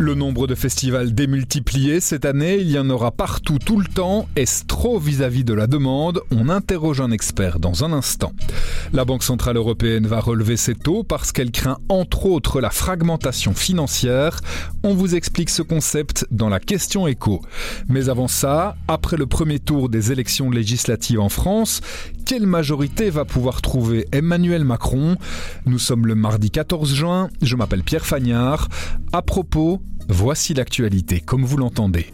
Le nombre de festivals démultiplié cette année, il y en aura partout tout le temps. Est-ce trop vis-à-vis de la demande? On interroge un expert dans un instant. La Banque Centrale Européenne va relever ses taux parce qu'elle craint entre autres la fragmentation financière. On vous explique ce concept dans la question écho. Mais avant ça, après le premier tour des élections législatives en France, quelle majorité va pouvoir trouver Emmanuel Macron? Nous sommes le mardi 14 juin, je m'appelle Pierre Fagnard. À propos, voici l'actualité comme vous l'entendez.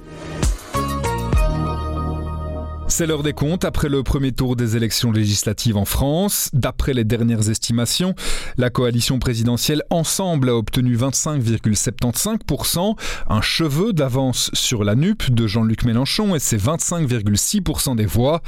C'est l'heure des comptes après le premier tour des élections législatives en France. D'après les dernières estimations, la coalition présidentielle Ensemble a obtenu 25,75%, un cheveu d'avance sur la NUP de Jean-Luc Mélenchon et ses 25,6% des voix.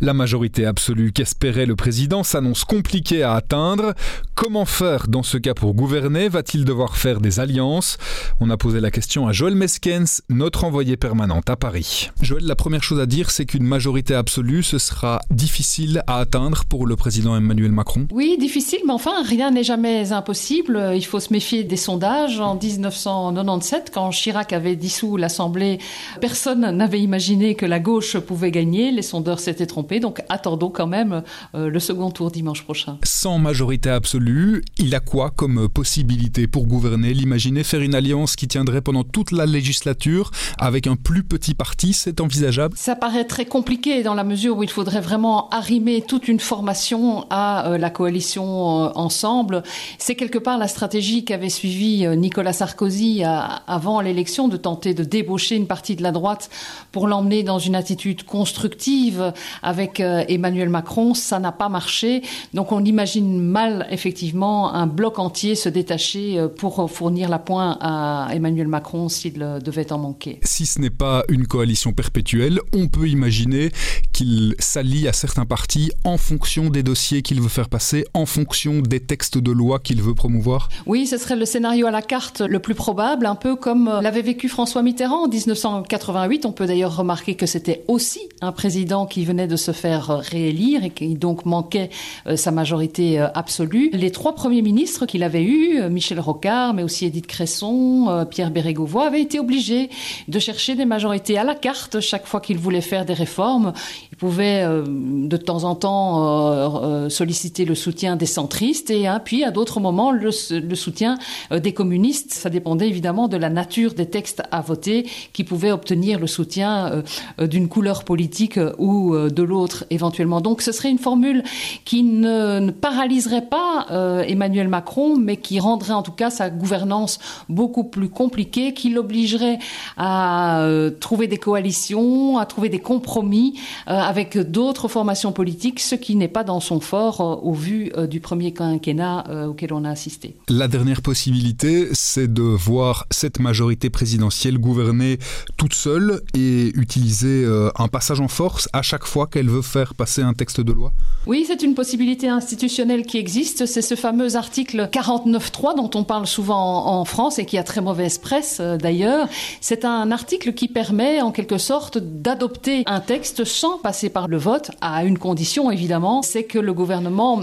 La majorité absolue qu'espérait le président s'annonce compliquée à atteindre. Comment faire dans ce cas pour gouverner? Va-t-il devoir faire des alliances? On a posé la question à Joël Meskens, notre envoyé permanente à Paris. Joël, la première chose à dire, c'est qu'une majorité majorité absolue, ce sera difficile à atteindre pour le président Emmanuel Macron Oui, difficile, mais enfin, rien n'est jamais impossible. Il faut se méfier des sondages. En 1997, quand Chirac avait dissous l'Assemblée, personne n'avait imaginé que la gauche pouvait gagner. Les sondeurs s'étaient trompés, donc attendons quand même euh, le second tour dimanche prochain. Sans majorité absolue, il a quoi comme possibilité pour gouverner? L'imaginer faire une alliance qui tiendrait pendant toute la législature avec un plus petit parti, c'est envisageable? Ça paraît très compliqué dans la mesure où il faudrait vraiment arrimer toute une formation à euh, la coalition euh, ensemble. C'est quelque part la stratégie qu'avait suivi euh, Nicolas Sarkozy avant l'élection de tenter de débaucher une partie de la droite pour l'emmener dans une attitude constructive avec Emmanuel Macron. Ça n'a pas marché. Donc on imagine mal effectivement un bloc entier se détacher pour fournir la pointe à Emmanuel Macron s'il devait en manquer. Si ce n'est pas une coalition perpétuelle, on peut imaginer qu'il s'allie à certains partis en fonction des dossiers qu'il veut faire passer, en fonction des textes de loi qu'il veut promouvoir? Oui, ce serait le scénario à la carte le plus probable, un peu comme euh, l'avait vécu François Mitterrand en 1988. On peut d'ailleurs remarquer que c'était aussi un président qui venait de se faire euh, réélire et qui donc manquait euh, sa majorité absolue. Les trois premiers ministres qu'il avait eus, Michel Rocard, mais aussi Édith Cresson, Pierre Bérégovoy, avaient été obligés de chercher des majorités à la carte chaque fois qu'ils voulaient faire des réformes il pouvait euh, de temps en temps euh, euh, solliciter le soutien des centristes et hein, puis à d'autres moments le, soutien des communistes. Ça dépendait évidemment de la nature des textes à voter qui pouvaient obtenir le soutien d'une couleur politique ou de l'autre éventuellement. Donc ce serait une formule qui ne, ne paralyserait pas Emmanuel Macron, mais qui rendrait en tout cas sa gouvernance beaucoup plus compliquée, qui l'obligerait à trouver des coalitions, à trouver des compromis euh, avec d'autres formations politiques, ce qui n'est pas dans son fort euh, au vu euh, du premier quinquennat auquel on a assisté. La dernière possibilité, c'est de voir cette majorité présidentielle gouverner toute seule et utiliser un passage en force à chaque fois qu'elle veut faire passer un texte de loi? Oui, c'est une possibilité institutionnelle qui existe. C'est ce fameux article 49.3 dont on parle souvent en France et qui a très mauvaise presse d'ailleurs. C'est un article qui permet en quelque sorte d'adopter un texte sans passer par le vote, à une condition évidemment, c'est que le gouvernement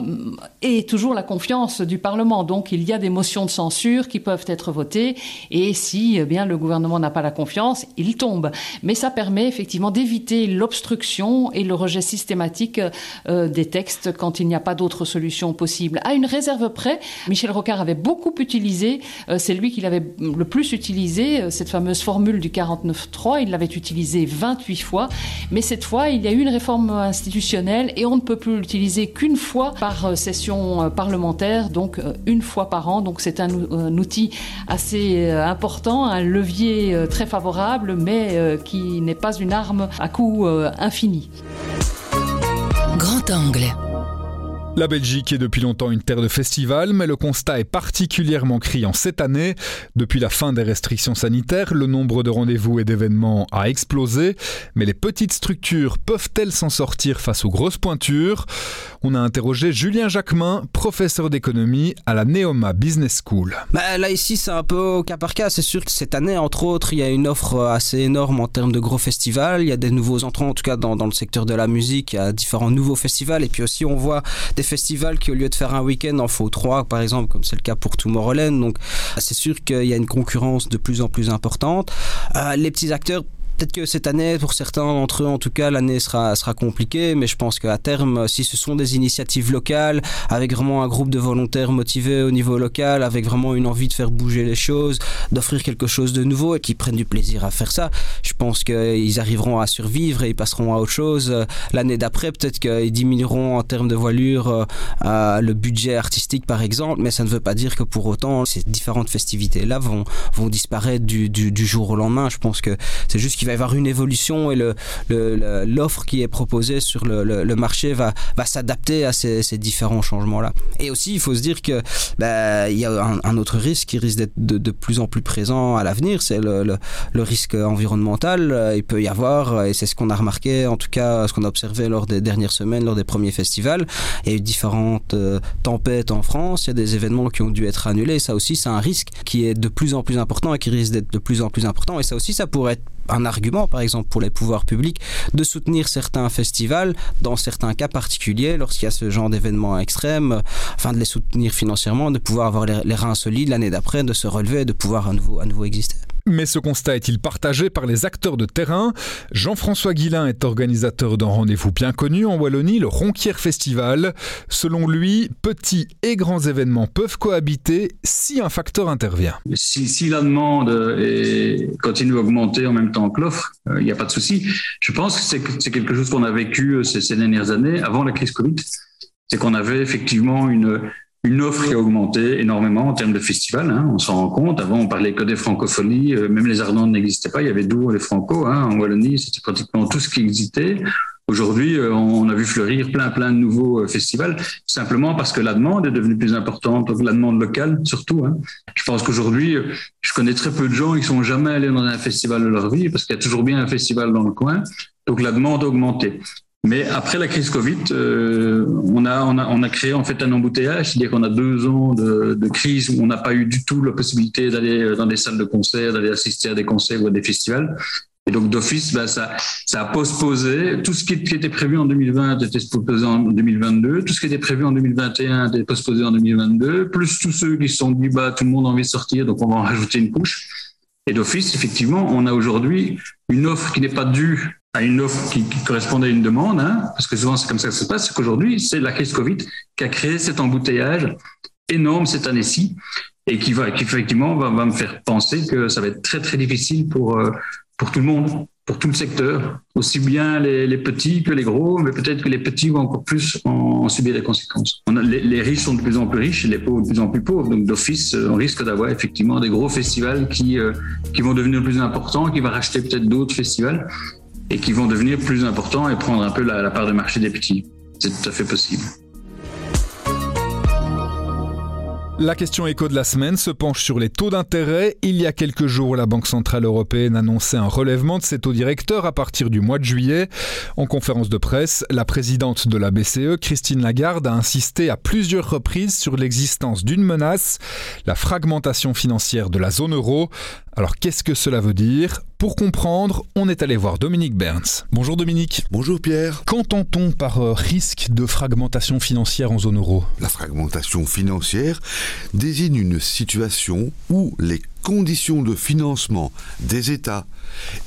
ait toujours la confiance du Parlement. Donc il y a des motions de censure qui peuvent être votées et si eh bien le gouvernement n'a pas la confiance, il tombe. Mais ça permet effectivement d'éviter l'obstruction et le rejet systématique euh, des textes quand il n'y a pas d'autre solution possible. À une réserve près, Michel Rocard avait beaucoup utilisé, euh, c'est lui qui l'avait le plus utilisé, euh, cette fameuse formule du 49.3, il l'avait utilisé 28 fois, mais cette fois, il y a eu une réforme institutionnelle et on ne peut plus l'utiliser qu'une fois par euh, session euh, parlementaire, donc euh, une fois par an. Donc c'est un, outil assez important, un levier très favorable, mais qui n'est pas une arme à coût infini. Grand angle. La Belgique est depuis longtemps une terre de festival, mais le constat est particulièrement criant cette année. Depuis la fin des restrictions sanitaires, le nombre de rendez-vous et d'événements a explosé, mais les petites structures peuvent-elles s'en sortir face aux grosses pointures? On a interrogé Julien Jacquemin, professeur d'économie à la Neoma Business School. Bah, là ici c'est un peu au cas par cas, c'est sûr que cette année entre autres il y a une offre assez énorme en termes de gros festivals, il y a des nouveaux entrants en tout cas dans, dans le secteur de la musique, il y a différents nouveaux festivals. Et puis aussi on voit des festivals qui, au lieu de faire un week-end, en font trois, par exemple, comme c'est le cas pour Tomorrowland. Donc, c'est sûr qu'il y a une concurrence de plus en plus importante. Euh, les petits acteurs Peut-être que cette année, pour certains d'entre eux, en tout cas, l'année sera, sera compliquée, mais je pense qu'à terme, si ce sont des initiatives locales, avec vraiment un groupe de volontaires motivés au niveau local, avec vraiment une envie de faire bouger les choses, d'offrir quelque chose de nouveau et qui prennent du plaisir à faire ça, je pense qu'ils arriveront à survivre et ils passeront à autre chose. L'année d'après, peut-être qu'ils diminueront en termes de voilure euh, le budget artistique, par exemple, mais ça ne veut pas dire que pour autant, ces différentes festivités-là vont, vont disparaître du, du, jour au lendemain. Je pense que c'est juste qu'il va y avoir une évolution et l'offre le, le, qui est proposée sur le, le marché va, va s'adapter à ces, différents changements-là. Et aussi, il faut se dire que bah, il y a un, autre risque qui risque d'être de, plus en plus présent à l'avenir, c'est le, risque environnemental. Il peut y avoir, et c'est ce qu'on a remarqué, en tout cas ce qu'on a observé lors des dernières semaines, lors des premiers festivals, il y a eu différentes euh, tempêtes en France, il y a des événements qui ont dû être annulés. Ça aussi, c'est un risque qui est de plus en plus important et qui risque d'être de plus en plus important. Et ça aussi, ça pourrait être un par exemple, pour les pouvoirs publics, de soutenir certains festivals, dans certains cas particuliers, lorsqu'il y a ce genre d'événements extrêmes, afin de les soutenir financièrement, de pouvoir avoir les, reins solides l'année d'après, de se relever et de pouvoir à nouveau exister. Mais ce constat est-il partagé par les acteurs de terrain? Jean-François Guillain est organisateur d'un rendez-vous bien connu en Wallonie, le Ronquière Festival. Selon lui, petits et grands événements peuvent cohabiter si un facteur intervient. Si, la demande est, continue à augmenter en même temps que l'offre, il euh, n'y a pas de souci. Je pense que c'est quelque chose qu'on a vécu ces, ces dernières années, avant la crise Covid. C'est qu'on avait effectivement une, une offre qui a augmenté énormément en termes de festivals. Hein, on s'en rend compte. Avant, on parlait que des francophonies. Euh, même les Ardentes n'existaient pas. Il y avait d'où les Franco. Hein, en Wallonie, c'était pratiquement tout ce qui existait. Aujourd'hui, euh, on a vu fleurir plein, plein de nouveaux euh, festivals, simplement parce que la demande est devenue plus importante, la demande locale surtout. Hein. Je pense qu'aujourd'hui, je connais très peu de gens qui sont jamais allés dans un festival de leur vie, parce qu'il y a toujours bien un festival dans le coin. Donc la demande a augmenté. Mais après la crise Covid, euh, on, a, créé en fait un embouteillage, c'est-à-dire qu'on a deux ans de, crise où on n'a pas eu du tout la possibilité d'aller dans des salles de concert, d'aller assister à des concerts ou à des festivals. Et donc d'office, ça, ça a postposé. Tout ce qui était prévu en 2020 était postposé en 2022. Tout ce qui était prévu en 2021 était postposé en 2022. Plus tous ceux qui se sont dit, bah, tout le monde a envie de sortir, donc on va en rajouter une couche. Et d'office, effectivement, on a aujourd'hui une offre qui n'est pas due à une offre qui, qui correspondait à une demande, hein, parce que souvent c'est comme ça que ça se passe, c'est qu'aujourd'hui, c'est la crise Covid qui a créé cet embouteillage énorme cette année-ci et qui va, qui effectivement va, me faire penser que ça va être très très difficile pour, euh, pour tout le monde, pour tout le secteur, aussi bien les, petits que les gros, mais peut-être que les petits vont encore plus en, subir les conséquences. Les, riches sont de plus en plus riches et les pauvres de plus en plus pauvres. Donc d'office, on risque d'avoir effectivement des gros festivals qui, euh, qui vont devenir plus importants, qui vont racheter peut-être d'autres festivals et qui vont devenir plus importants et prendre un peu la, part de marché des petits. C'est tout à fait possible. La question éco de la semaine se penche sur les taux d'intérêt. Il y a quelques jours, la Banque Centrale Européenne annonçait un relèvement de ses taux directeurs à partir du mois de juillet. En conférence de presse, la présidente de la BCE, Christine Lagarde, a insisté à plusieurs reprises sur l'existence d'une menace, la fragmentation financière de la zone euro. Alors qu'est-ce que cela veut dire? Pour comprendre, on est allé voir Dominique Berns. Bonjour Dominique. Bonjour Pierre. Qu'entend-on par euh, risque de fragmentation financière en zone euro? La fragmentation financière désigne une situation où les conditions de financement des États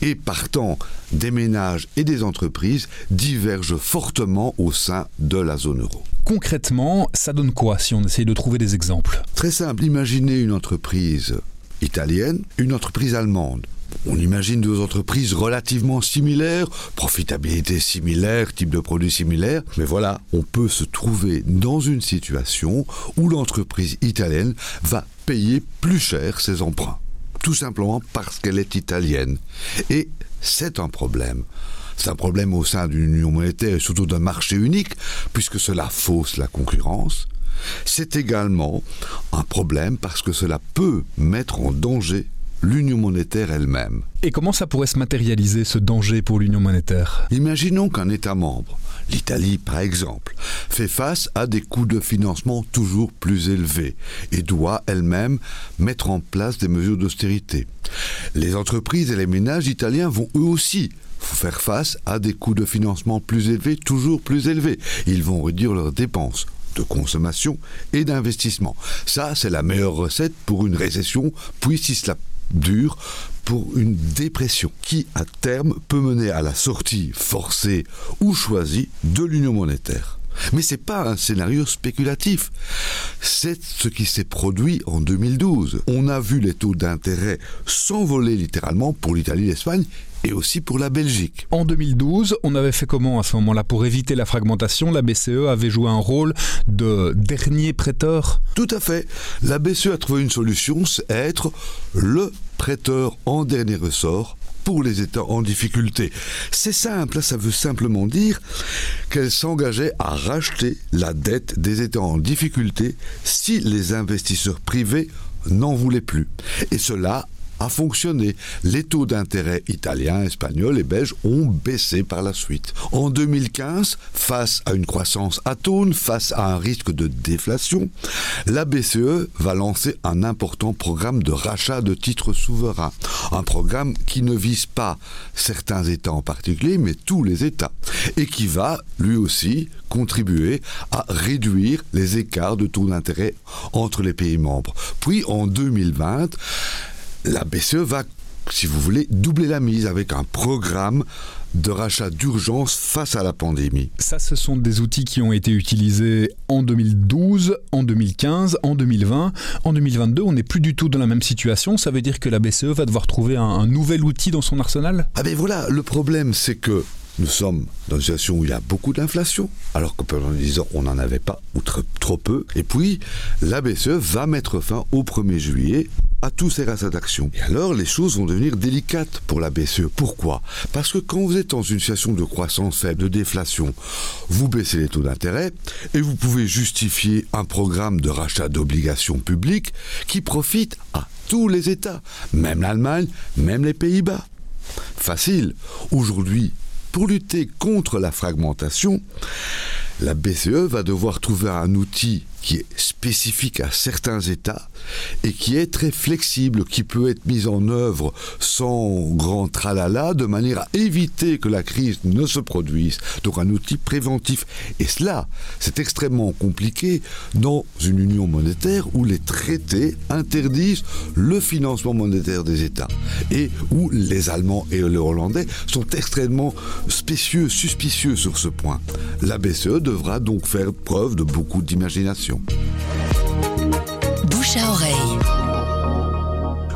et partant des ménages et des entreprises divergent fortement au sein de la zone euro. Concrètement, ça donne quoi si on essaye de trouver des exemples? Très simple, imaginez une entreprise italienne, une entreprise allemande. On imagine deux entreprises relativement similaires, profitabilité similaire, type de produit similaire, mais voilà, on peut se trouver dans une situation où l'entreprise italienne va payer plus cher ses emprunts. Tout simplement parce qu'elle est italienne. Et c'est un problème C'est un problème au sein d'une union monétaire et surtout d'un marché unique, puisque cela fausse la concurrence. C'est également un problème parce que cela peut mettre en danger l'union monétaire elle-même. Et comment ça pourrait se matérialiser, ce danger pour l'union monétaire? Imaginons qu'un État membre, l'Italie par exemple, fait face à des coûts de financement toujours plus élevés et doit elle-même mettre en place des mesures d'austérité. Les entreprises et les ménages italiens vont eux aussi faire face à des coûts de financement plus élevés, toujours plus élevés. Ils vont réduire leurs dépenses de consommation et d'investissement. Ça, c'est la meilleure recette pour une récession, puis si cela dure, pour une dépression qui, à terme, peut mener à la sortie forcée ou choisie de l'union monétaire. Mais ce n'est pas un scénario spéculatif. C'est ce qui s'est produit en 2012. On a vu les taux d'intérêt s'envoler littéralement pour l'Italie, l'Espagne et aussi pour la Belgique. En 2012, on avait fait comment à ce moment-là? Pour éviter la fragmentation, la BCE avait joué un rôle de dernier prêteur? Tout à fait. La BCE a trouvé une solution, c'est être le prêteur en dernier ressort pour les États en difficulté. C'est simple, ça veut simplement dire qu'elle s'engageait à racheter la dette des États en difficulté si les investisseurs privés n'en voulaient plus. Et cela a fonctionné. Les taux d'intérêt italiens, espagnols et belges ont baissé par la suite. En 2015, face à une croissance atone, face à un risque de déflation, la BCE va lancer un important programme de rachat de titres souverains. Un programme qui ne vise pas certains États en particulier, mais tous les États. Et qui va, lui aussi, contribuer à réduire les écarts de taux d'intérêt entre les pays membres. Puis en 2020, la BCE va, si vous voulez, doubler la mise avec un programme de rachat d'urgence face à la pandémie. Ça, ce sont des outils qui ont été utilisés en 2012, en 2015, en 2020. En 2022, on n'est plus du tout dans la même situation. Ça veut dire que la BCE va devoir trouver un, un nouvel outil dans son arsenal? Ah ben voilà, le problème c'est que nous sommes dans une situation où il y a beaucoup d'inflation, alors que pendant 10 ans, on n'en avait pas, ou trop, trop peu. Et puis, la BCE va mettre fin au 1er juillet à tous ces rachats d'actions. Et alors, les choses vont devenir délicates pour la BCE. Pourquoi? Parce que quand vous êtes dans une situation de croissance faible, de déflation, vous baissez les taux d'intérêt et vous pouvez justifier un programme de rachat d'obligations publiques qui profite à tous les États, même l'Allemagne, même les Pays-Bas. Facile. Aujourd'hui, pour lutter contre la fragmentation, la BCE va devoir trouver un outil qui est spécifique à certains États et qui est très flexible, qui peut être mis en œuvre sans grand tralala, de manière à éviter que la crise ne se produise. Donc un outil préventif. Et cela, c'est extrêmement compliqué dans une union monétaire où les traités interdisent le financement monétaire des États et où les Allemands et les Hollandais sont extrêmement spécieux, suspicieux sur ce point. La BCE devra donc faire preuve de beaucoup d'imagination. Bouche à oreille.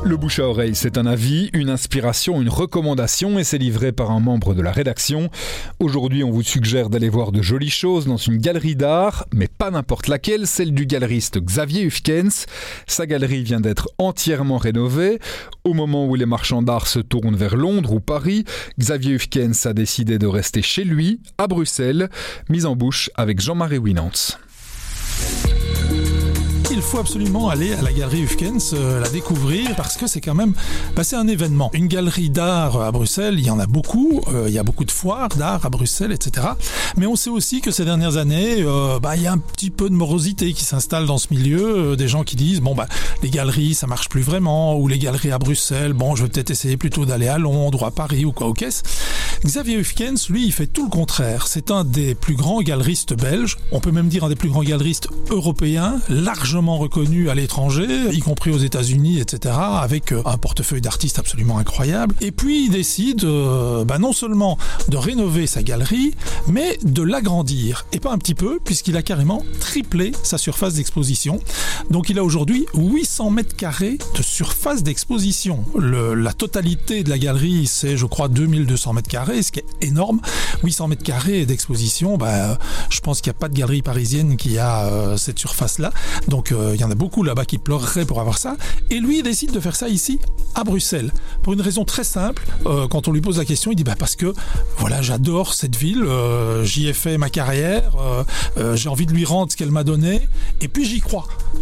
Le bouche à oreille, c'est un avis, une inspiration, une recommandation et c'est livré par un membre de la rédaction. Aujourd'hui, on vous suggère d'aller voir de jolies choses dans une galerie d'art, mais pas n'importe laquelle, celle du galeriste Xavier Hufkens. Sa galerie vient d'être entièrement rénovée. Au moment où les marchands d'art se tournent vers Londres ou Paris, Xavier Hufkens a décidé de rester chez lui, à Bruxelles, mise en bouche avec Jean-Marie Winantz il faut absolument aller à la galerie Hufkens, euh, la découvrir, parce que c'est quand même un événement. Une galerie d'art à Bruxelles, il y en a beaucoup, euh, il y a beaucoup de foires d'art à Bruxelles, etc. Mais on sait aussi que ces dernières années, euh, bah, il y a un petit peu de morosité qui s'installe dans ce milieu, des gens qui disent, bon, bah, les galeries, ça marche plus vraiment, ou les galeries à Bruxelles, bon, je vais peut-être essayer plutôt d'aller à Londres ou à Paris ou quoi au caisse. Xavier Hufkens, lui, il fait tout le contraire. C'est un des plus grands galeristes belges, on peut même dire un des plus grands galeristes européens, largement reconnu à l'étranger, y compris aux États-Unis, etc., avec euh, un portefeuille d'artistes absolument incroyable. Et puis il décide euh, bah, non seulement de rénover sa galerie, mais de l'agrandir. Et pas un petit peu, puisqu'il a carrément triplé sa surface d'exposition. Donc il a aujourd'hui 800 mètres carrés de surface d'exposition. La totalité de la galerie, c'est je crois 2200 mètres carrés, ce qui est énorme. 800 mètres carrés d'exposition, bah, je pense qu'il n'y a pas de galerie parisienne qui a euh, cette surface-là. Donc il y en a beaucoup là-bas qui pleureraient pour avoir ça. Et lui, il décide de faire ça ici, à Bruxelles, pour une raison très simple. quand on lui pose la question, il dit bah parce que voilà, j'adore cette ville, j'y ai fait ma carrière, j'ai envie de lui rendre ce qu'elle m'a donné, et puis j'y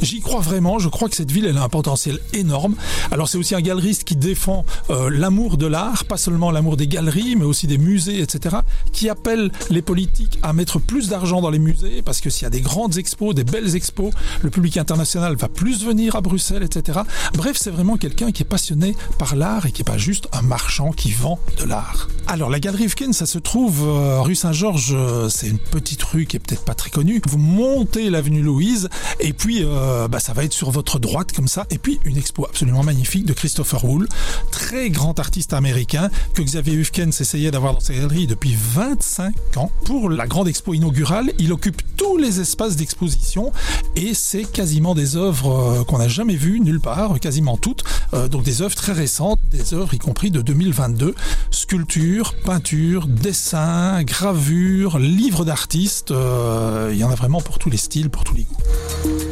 J'y crois vraiment. Je crois que cette ville, elle a un potentiel énorme. Alors c'est aussi un galeriste qui défend l'amour de l'art, pas seulement l'amour des galeries, mais aussi des musées, etc., qui appelle les politiques à mettre plus d'argent dans les musées, parce que s'il y a des grandes expos, des belles expos, le public international va plus venir à Bruxelles, etc. Bref, c'est vraiment quelqu'un qui est passionné par l'art et qui n'est pas juste un marchand qui vend de l'art. Alors, la galerie Hufken, ça se trouve euh, rue Saint-Georges, euh, c'est une petite rue qui est peut-être pas très connue. Vous montez l'avenue Louise, et euh, bah, ça va être sur votre droite comme ça, et puis une expo absolument magnifique de Christopher Wool, très grand artiste américain que Xavier Hufken s'essayait d'avoir dans sa galerie depuis 25 ans. Pour la grande expo inaugurale, il occupe tous les espaces d'exposition et c'est quasiment des œuvres euh, qu'on n'a jamais vues nulle part, quasiment toutes. Euh, donc des œuvres très récentes, des œuvres y compris de 2022. Sculpture, peinture, dessin, gravure, livres d'artistes. Euh, il y en a vraiment pour tous les styles, pour tous les goûts.